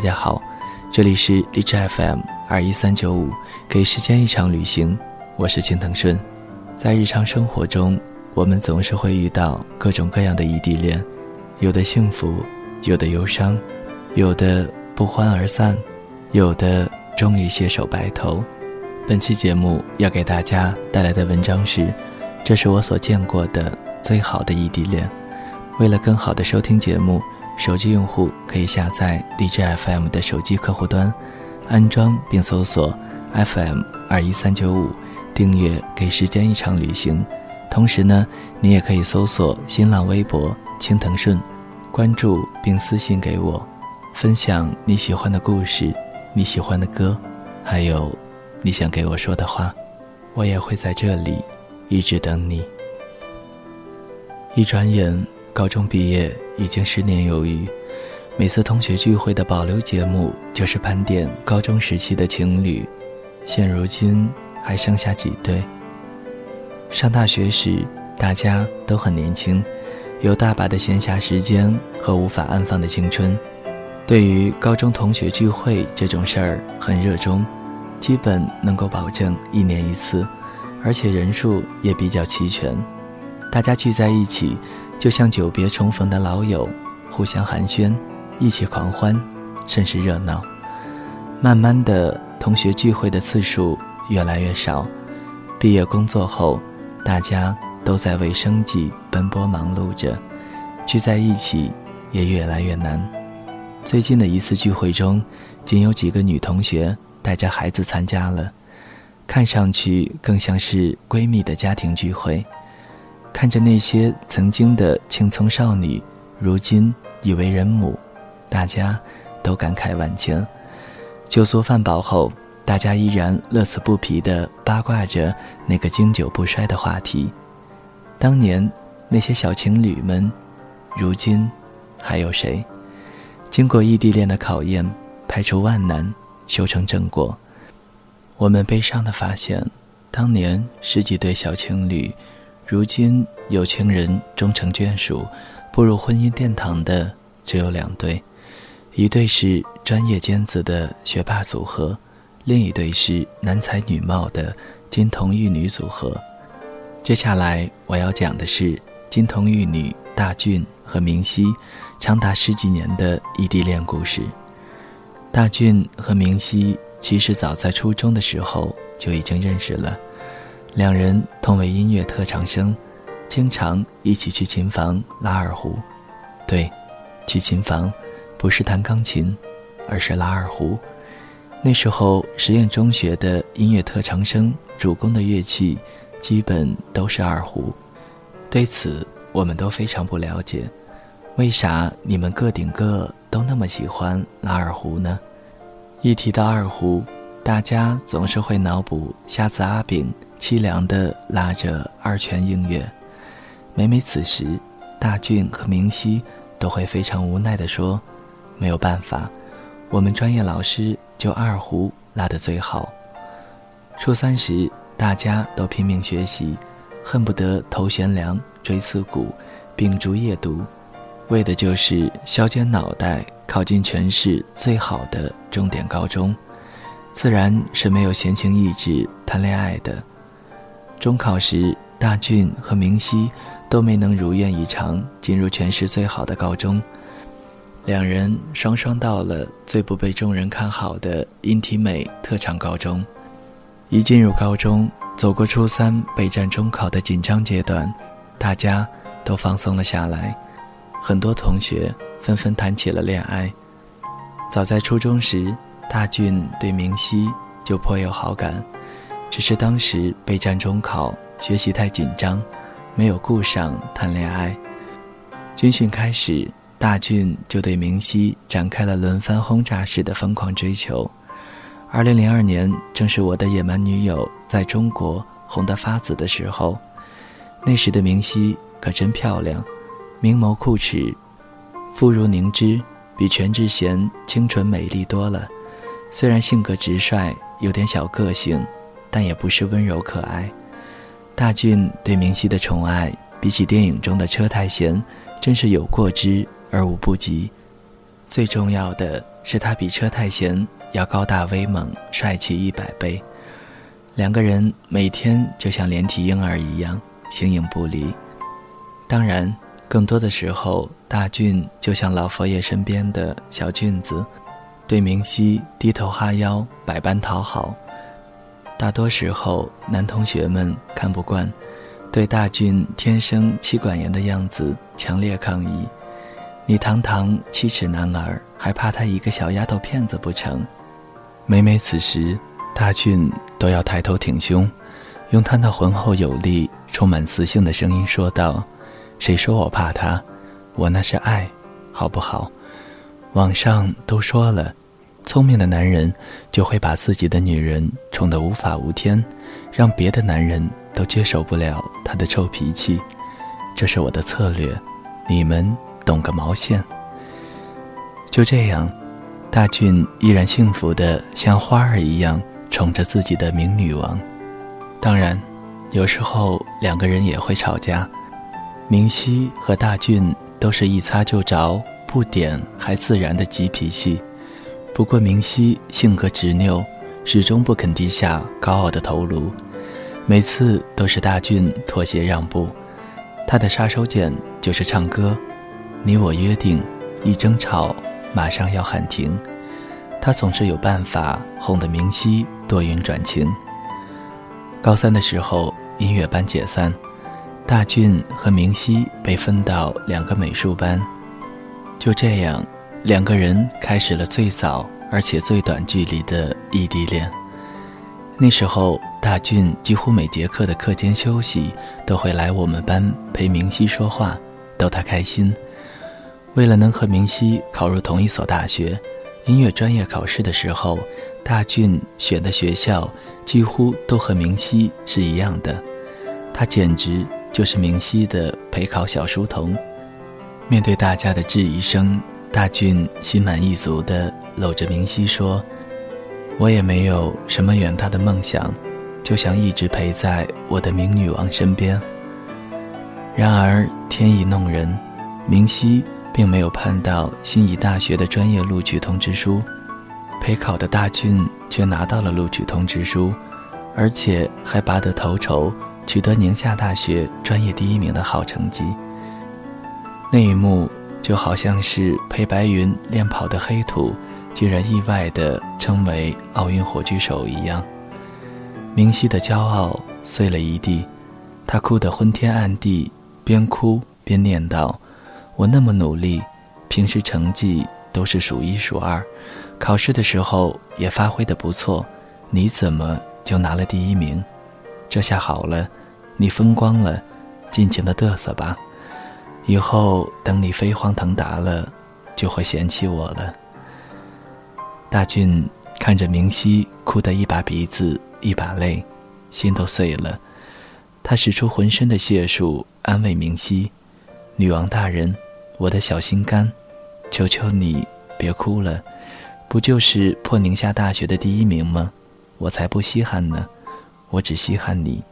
大家好，这里是荔枝 FM 二一三九五，给时间一场旅行，我是青藤顺。在日常生活中，我们总是会遇到各种各样的异地恋，有的幸福，有的忧伤，有的不欢而散，有的终于携手白头。本期节目要给大家带来的文章是：这是我所见过的最好的异地恋。为了更好的收听节目。手机用户可以下载荔枝 FM 的手机客户端，安装并搜索 FM 二一三九五，订阅《给时间一场旅行》。同时呢，你也可以搜索新浪微博“青藤顺”，关注并私信给我，分享你喜欢的故事、你喜欢的歌，还有你想给我说的话，我也会在这里一直等你。一转眼。高中毕业已经十年有余，每次同学聚会的保留节目就是盘点高中时期的情侣。现如今还剩下几对？上大学时大家都很年轻，有大把的闲暇时间和无法安放的青春，对于高中同学聚会这种事儿很热衷，基本能够保证一年一次，而且人数也比较齐全，大家聚在一起。就像久别重逢的老友，互相寒暄，一起狂欢，甚是热闹。慢慢的，同学聚会的次数越来越少。毕业工作后，大家都在为生计奔波忙碌着，聚在一起也越来越难。最近的一次聚会中，仅有几个女同学带着孩子参加了，看上去更像是闺蜜的家庭聚会。看着那些曾经的青葱少女，如今已为人母，大家都感慨万千。酒足饭饱后，大家依然乐此不疲地八卦着那个经久不衰的话题：当年那些小情侣们，如今还有谁？经过异地恋的考验，排除万难，修成正果。我们悲伤地发现，当年十几对小情侣。如今有情人终成眷属，步入婚姻殿堂的只有两对，一对是专业尖子的学霸组合，另一对是男才女貌的金童玉女组合。接下来我要讲的是金童玉女大俊和明熙长达十几年的异地恋故事。大俊和明熙其实早在初中的时候就已经认识了。两人同为音乐特长生，经常一起去琴房拉二胡。对，去琴房，不是弹钢琴，而是拉二胡。那时候实验中学的音乐特长生主攻的乐器，基本都是二胡。对此，我们都非常不了解，为啥你们个顶个都那么喜欢拉二胡呢？一提到二胡，大家总是会脑补瞎子阿炳。凄凉地拉着二泉映月，每每此时，大俊和明熙都会非常无奈地说：“没有办法，我们专业老师就二胡拉得最好。”初三时，大家都拼命学习，恨不得头悬梁、锥刺股、秉烛夜读，为的就是削尖脑袋考进全市最好的重点高中，自然是没有闲情逸致谈恋爱的。中考时，大俊和明熙都没能如愿以偿进入全市最好的高中，两人双双到了最不被众人看好的音体美特长高中。一进入高中，走过初三备战中考的紧张阶段，大家都放松了下来，很多同学纷纷谈起了恋爱。早在初中时，大俊对明熙就颇有好感。只是当时备战中考，学习太紧张，没有顾上谈恋爱。军训开始，大俊就对明熙展开了轮番轰炸式的疯狂追求。二零零二年，正是我的野蛮女友在中国红得发紫的时候。那时的明熙可真漂亮，明眸皓齿，肤如凝脂，比全智贤清纯美丽多了。虽然性格直率，有点小个性。但也不是温柔可爱。大俊对明熙的宠爱，比起电影中的车太贤，真是有过之而无不及。最重要的是他比车太贤要高大威猛、帅气一百倍。两个人每天就像连体婴儿一样形影不离。当然，更多的时候，大俊就像老佛爷身边的小俊子，对明熙低头哈腰，百般讨好。大多时候，男同学们看不惯，对大俊天生妻管严的样子强烈抗议。你堂堂七尺男儿，还怕他一个小丫头片子不成？每每此时，大俊都要抬头挺胸，用他那浑厚有力、充满磁性的声音说道：“谁说我怕他？我那是爱，好不好？”网上都说了，聪明的男人就会把自己的女人宠得无法无天，让别的男人都接受不了他的臭脾气。这是我的策略，你们。懂个毛线！就这样，大俊依然幸福的像花儿一样宠着自己的明女王。当然，有时候两个人也会吵架。明熙和大俊都是一擦就着、不点还自然的急脾气。不过明熙性格执拗，始终不肯低下高傲的头颅，每次都是大俊妥协让步。他的杀手锏就是唱歌。你我约定，一争吵马上要喊停。他总是有办法哄得明熙多云转晴。高三的时候，音乐班解散，大俊和明熙被分到两个美术班。就这样，两个人开始了最早而且最短距离的异地恋。那时候，大俊几乎每节课的课间休息都会来我们班陪明熙说话，逗他开心。为了能和明熙考入同一所大学，音乐专业考试的时候，大俊选的学校几乎都和明熙是一样的，他简直就是明熙的陪考小书童。面对大家的质疑声，大俊心满意足地搂着明熙说：“我也没有什么远大的梦想，就想一直陪在我的明女王身边。”然而天意弄人，明熙。并没有盼到心仪大学的专业录取通知书，陪考的大俊却拿到了录取通知书，而且还拔得头筹，取得宁夏大学专业第一名的好成绩。那一幕就好像是陪白云练跑的黑土，竟然意外地成为奥运火炬手一样。明熙的骄傲碎了一地，他哭得昏天暗地，边哭边念叨。我那么努力，平时成绩都是数一数二，考试的时候也发挥的不错，你怎么就拿了第一名？这下好了，你风光了，尽情的嘚瑟吧。以后等你飞黄腾达了，就会嫌弃我了。大俊看着明熙哭得一把鼻子一把泪，心都碎了。他使出浑身的解数安慰明熙：“女王大人。”我的小心肝，求求你别哭了，不就是破宁夏大学的第一名吗？我才不稀罕呢，我只稀罕你，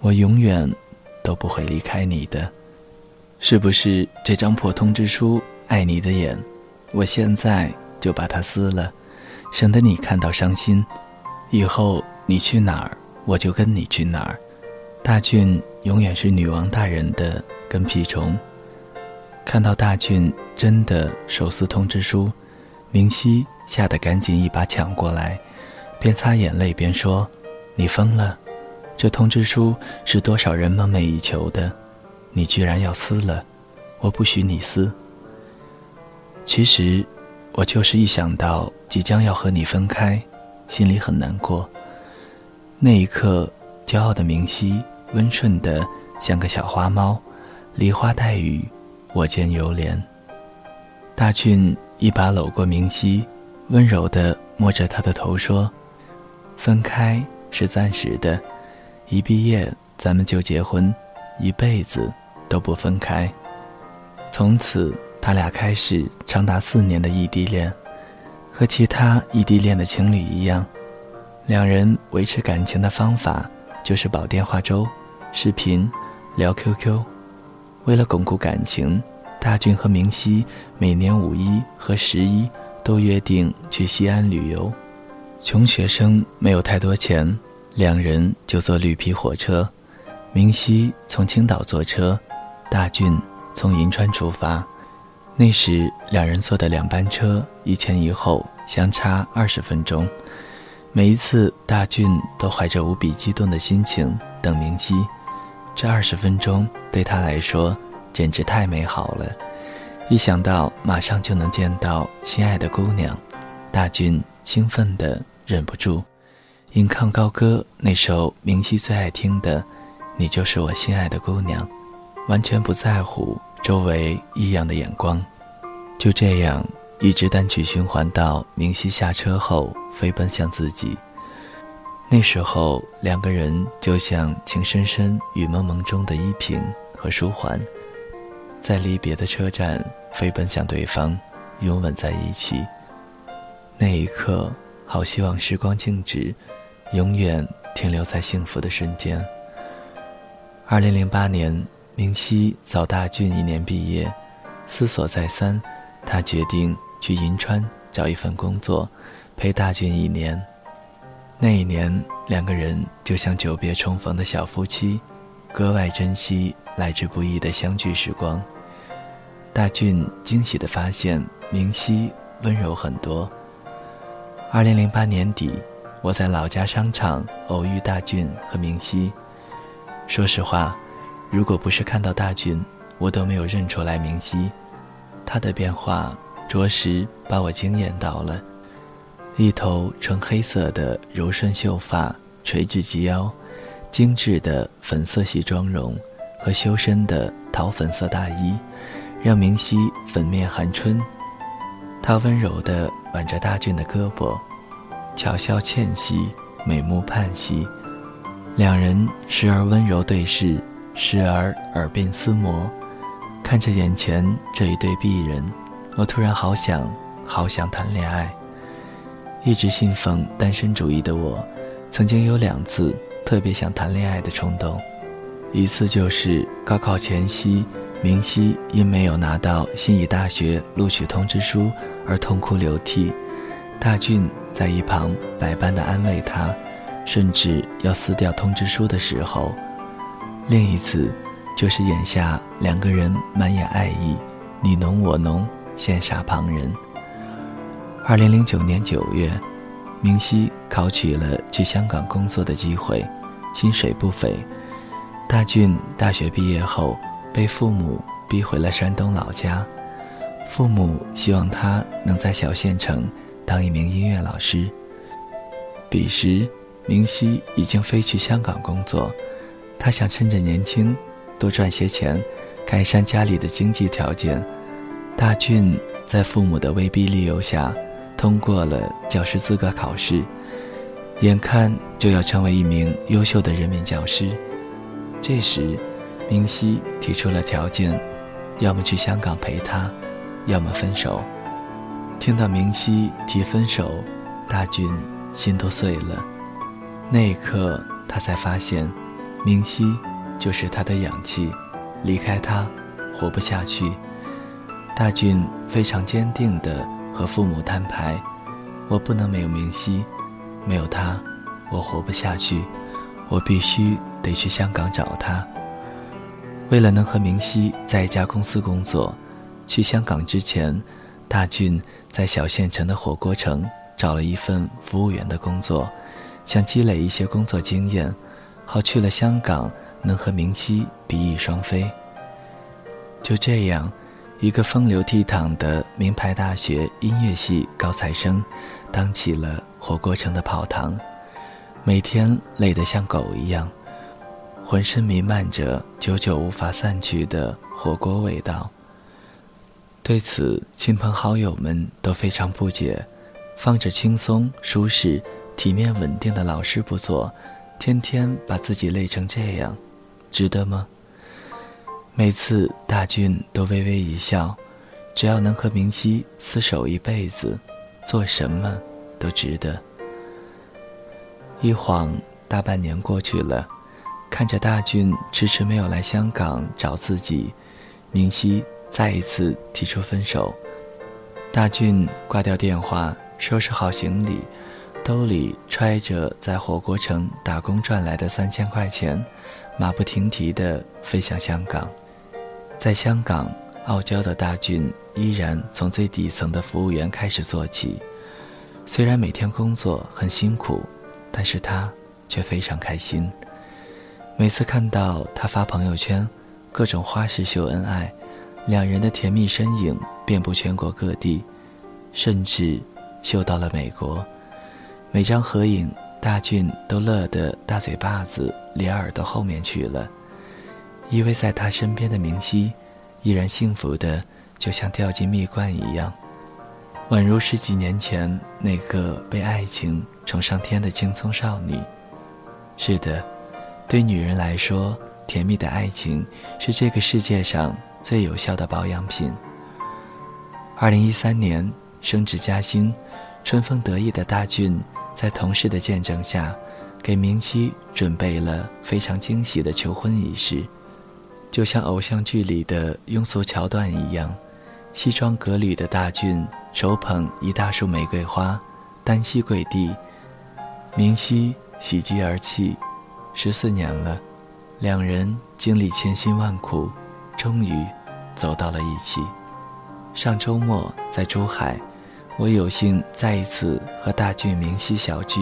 我永远都不会离开你的。是不是这张破通知书碍你的眼？我现在就把它撕了，省得你看到伤心。以后你去哪儿，我就跟你去哪儿。大俊永远是女王大人的跟屁虫。看到大俊真的手撕通知书，明熙吓得赶紧一把抢过来，边擦眼泪边说：“你疯了！这通知书是多少人梦寐以求的，你居然要撕了！我不许你撕。”其实，我就是一想到即将要和你分开，心里很难过。那一刻，骄傲的明熙温顺的像个小花猫，梨花带雨。我见犹怜。大俊一把搂过明熙，温柔的摸着她的头说：“分开是暂时的，一毕业咱们就结婚，一辈子都不分开。”从此，他俩开始长达四年的异地恋。和其他异地恋的情侣一样，两人维持感情的方法就是煲电话粥、视频、聊 QQ。为了巩固感情。大俊和明熙每年五一和十一都约定去西安旅游。穷学生没有太多钱，两人就坐绿皮火车。明熙从青岛坐车，大俊从银川出发。那时两人坐的两班车一前一后，相差二十分钟。每一次，大俊都怀着无比激动的心情等明熙。这二十分钟对他来说简直太美好了。一想到马上就能见到心爱的姑娘，大俊兴奋的。忍不住，吟唱高歌那首明熙最爱听的《你就是我心爱的姑娘》，完全不在乎周围异样的眼光。就这样，一直单曲循环到明熙下车后飞奔向自己。那时候，两个人就像情深深雨蒙蒙中的依萍和舒缓，在离别的车站飞奔向对方，拥吻在一起。那一刻。好希望时光静止，永远停留在幸福的瞬间。二零零八年，明熙早大俊一年毕业，思索再三，他决定去银川找一份工作，陪大俊一年。那一年，两个人就像久别重逢的小夫妻，格外珍惜来之不易的相聚时光。大俊惊喜地发现，明熙温柔很多。二零零八年底，我在老家商场偶遇大俊和明熙。说实话，如果不是看到大俊，我都没有认出来明熙。他的变化着实把我惊艳到了。一头纯黑色的柔顺秀发垂至及腰，精致的粉色系妆容和修身的桃粉色大衣，让明熙粉面含春。他温柔地挽着大俊的胳膊，巧笑倩兮，美目盼兮。两人时而温柔对视，时而耳鬓厮磨。看着眼前这一对璧人，我突然好想，好想谈恋爱。一直信奉单身主义的我，曾经有两次特别想谈恋爱的冲动。一次就是高考前夕。明熙因没有拿到心仪大学录取通知书而痛哭流涕，大俊在一旁百般的安慰他，甚至要撕掉通知书的时候。另一次，就是眼下两个人满眼爱意，你侬我侬，羡煞旁人。二零零九年九月，明熙考取了去香港工作的机会，薪水不菲。大俊大学毕业后。被父母逼回了山东老家，父母希望他能在小县城当一名音乐老师。彼时，明熙已经飞去香港工作，他想趁着年轻多赚些钱，改善家里的经济条件。大俊在父母的威逼利诱下，通过了教师资格考试，眼看就要成为一名优秀的人民教师。这时，明熙提出了条件，要么去香港陪他，要么分手。听到明熙提分手，大俊心都碎了。那一刻，他才发现，明熙就是他的氧气，离开他，活不下去。大俊非常坚定地和父母摊牌：“我不能没有明熙，没有他，我活不下去。我必须得去香港找他。”为了能和明熙在一家公司工作，去香港之前，大俊在小县城的火锅城找了一份服务员的工作，想积累一些工作经验，好去了香港能和明熙比翼双飞。就这样，一个风流倜傥的名牌大学音乐系高材生，当起了火锅城的跑堂，每天累得像狗一样。浑身弥漫着久久无法散去的火锅味道。对此，亲朋好友们都非常不解：放着轻松、舒适、体面、稳定的老师不做，天天把自己累成这样，值得吗？每次大俊都微微一笑，只要能和明熙厮守一辈子，做什么都值得。一晃大半年过去了。看着大俊迟迟没有来香港找自己，明熙再一次提出分手。大俊挂掉电话，收拾好行李，兜里揣着在火锅城打工赚来的三千块钱，马不停蹄地飞向香港。在香港，傲娇的大俊依然从最底层的服务员开始做起。虽然每天工作很辛苦，但是他却非常开心。每次看到他发朋友圈，各种花式秀恩爱，两人的甜蜜身影遍布全国各地，甚至秀到了美国。每张合影，大俊都乐得大嘴巴子咧耳朵后面去了。依偎在他身边的明熙，依然幸福的就像掉进蜜罐一样。宛如十几年前那个被爱情宠上天的青葱少女。是的，对女人来说，甜蜜的爱情是这个世界上最有效的保养品。二零一三年升职加薪，春风得意的大俊在同事的见证下，给明熙准备了非常惊喜的求婚仪式，就像偶像剧里的庸俗桥段一样，西装革履的大俊。手捧一大束玫瑰花，单膝跪地，明熙喜极而泣。十四年了，两人经历千辛万苦，终于走到了一起。上周末在珠海，我有幸再一次和大俊、明熙小聚。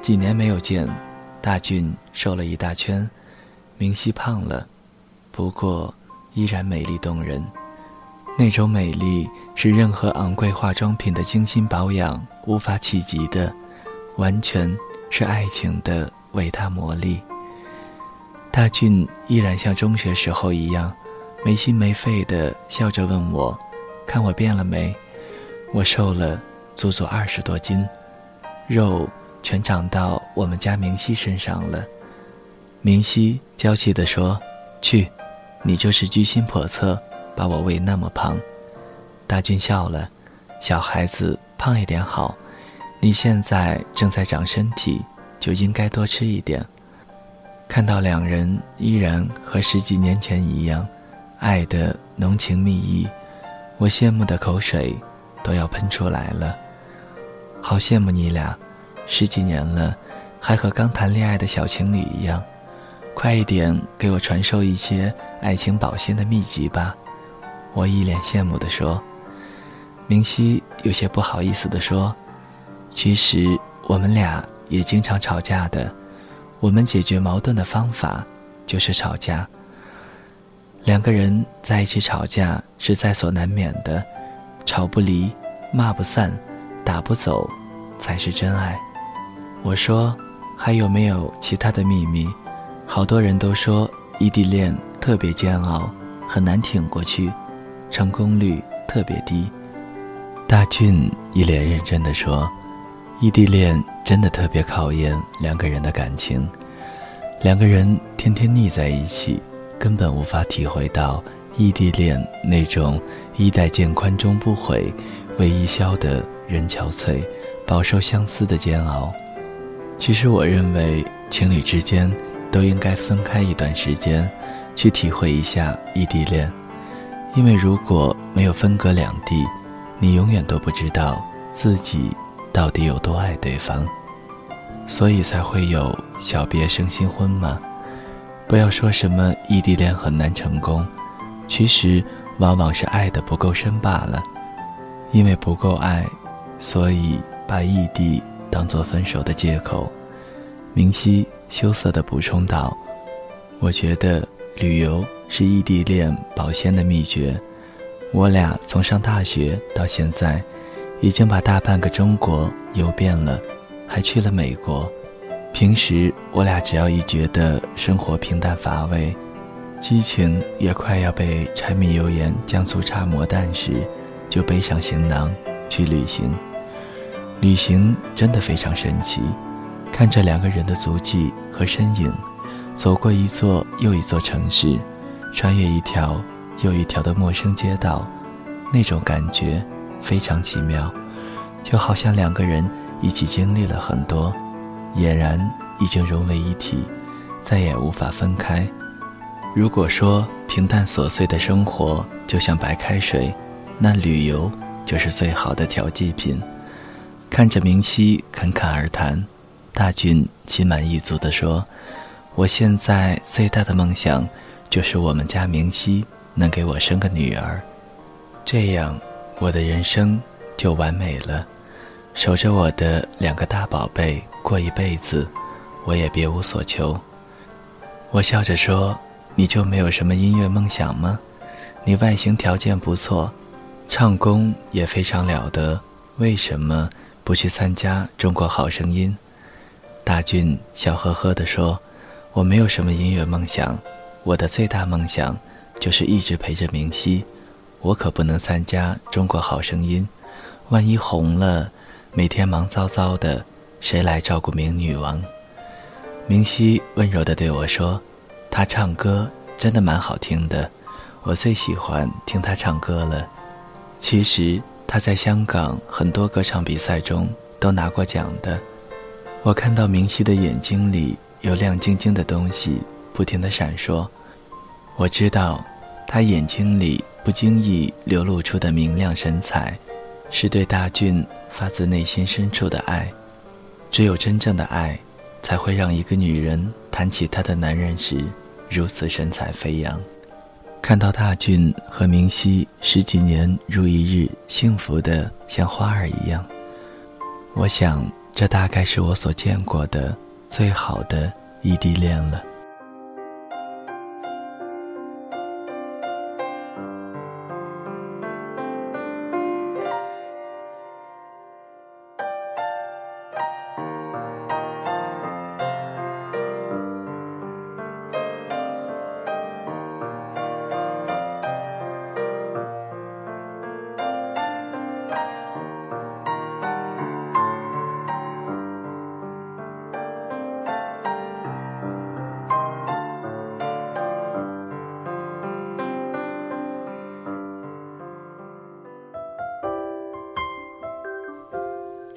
几年没有见，大俊瘦了一大圈，明熙胖了，不过依然美丽动人。那种美丽是任何昂贵化妆品的精心保养无法企及的，完全是爱情的伟大魔力。大俊依然像中学时候一样，没心没肺地笑着问我：“看我变了没？”我瘦了足足二十多斤，肉全长到我们家明熙身上了。明熙娇气地说：“去，你就是居心叵测。”把我喂那么胖，大俊笑了。小孩子胖一点好，你现在正在长身体，就应该多吃一点。看到两人依然和十几年前一样，爱的浓情蜜意，我羡慕的口水都要喷出来了。好羡慕你俩，十几年了，还和刚谈恋爱的小情侣一样。快一点给我传授一些爱情保鲜的秘籍吧。我一脸羡慕地说：“明熙有些不好意思地说，其实我们俩也经常吵架的。我们解决矛盾的方法就是吵架。两个人在一起吵架是在所难免的，吵不离，骂不散，打不走，才是真爱。”我说：“还有没有其他的秘密？好多人都说异地恋特别煎熬，很难挺过去。”成功率特别低。大俊一脸认真地说：“异地恋真的特别考验两个人的感情，两个人天天腻在一起，根本无法体会到异地恋那种衣带渐宽终不悔，为伊消得人憔悴，饱受相思的煎熬。其实，我认为情侣之间都应该分开一段时间，去体会一下异地恋。”因为如果没有分隔两地，你永远都不知道自己到底有多爱对方，所以才会有小别胜新婚嘛。不要说什么异地恋很难成功，其实往往是爱的不够深罢了。因为不够爱，所以把异地当做分手的借口。明熙羞涩地补充道：“我觉得旅游。”是异地恋保鲜的秘诀。我俩从上大学到现在，已经把大半个中国游遍了，还去了美国。平时我俩只要一觉得生活平淡乏味，激情也快要被柴米油盐酱醋茶磨淡时，就背上行囊去旅行。旅行真的非常神奇，看着两个人的足迹和身影，走过一座又一座城市。穿越一条又一条的陌生街道，那种感觉非常奇妙，就好像两个人一起经历了很多，俨然已经融为一体，再也无法分开。如果说平淡琐碎的生活就像白开水，那旅游就是最好的调剂品。看着明熙侃侃而谈，大俊心满意足地说：“我现在最大的梦想，就是我们家明熙能给我生个女儿，这样我的人生就完美了。守着我的两个大宝贝过一辈子，我也别无所求。”我笑着说。你就没有什么音乐梦想吗？你外形条件不错，唱功也非常了得，为什么不去参加《中国好声音》？大俊笑呵呵地说：“我没有什么音乐梦想，我的最大梦想就是一直陪着明熙。我可不能参加《中国好声音》，万一红了，每天忙糟糟的，谁来照顾明女王？”明熙温柔地对我说。他唱歌真的蛮好听的，我最喜欢听他唱歌了。其实他在香港很多歌唱比赛中都拿过奖的。我看到明熙的眼睛里有亮晶晶的东西不停地闪烁，我知道他眼睛里不经意流露出的明亮神采，是对大俊发自内心深处的爱。只有真正的爱，才会让一个女人谈起她的男人时。如此神采飞扬，看到大俊和明熙十几年如一日，幸福的像花儿一样。我想，这大概是我所见过的最好的异地恋了。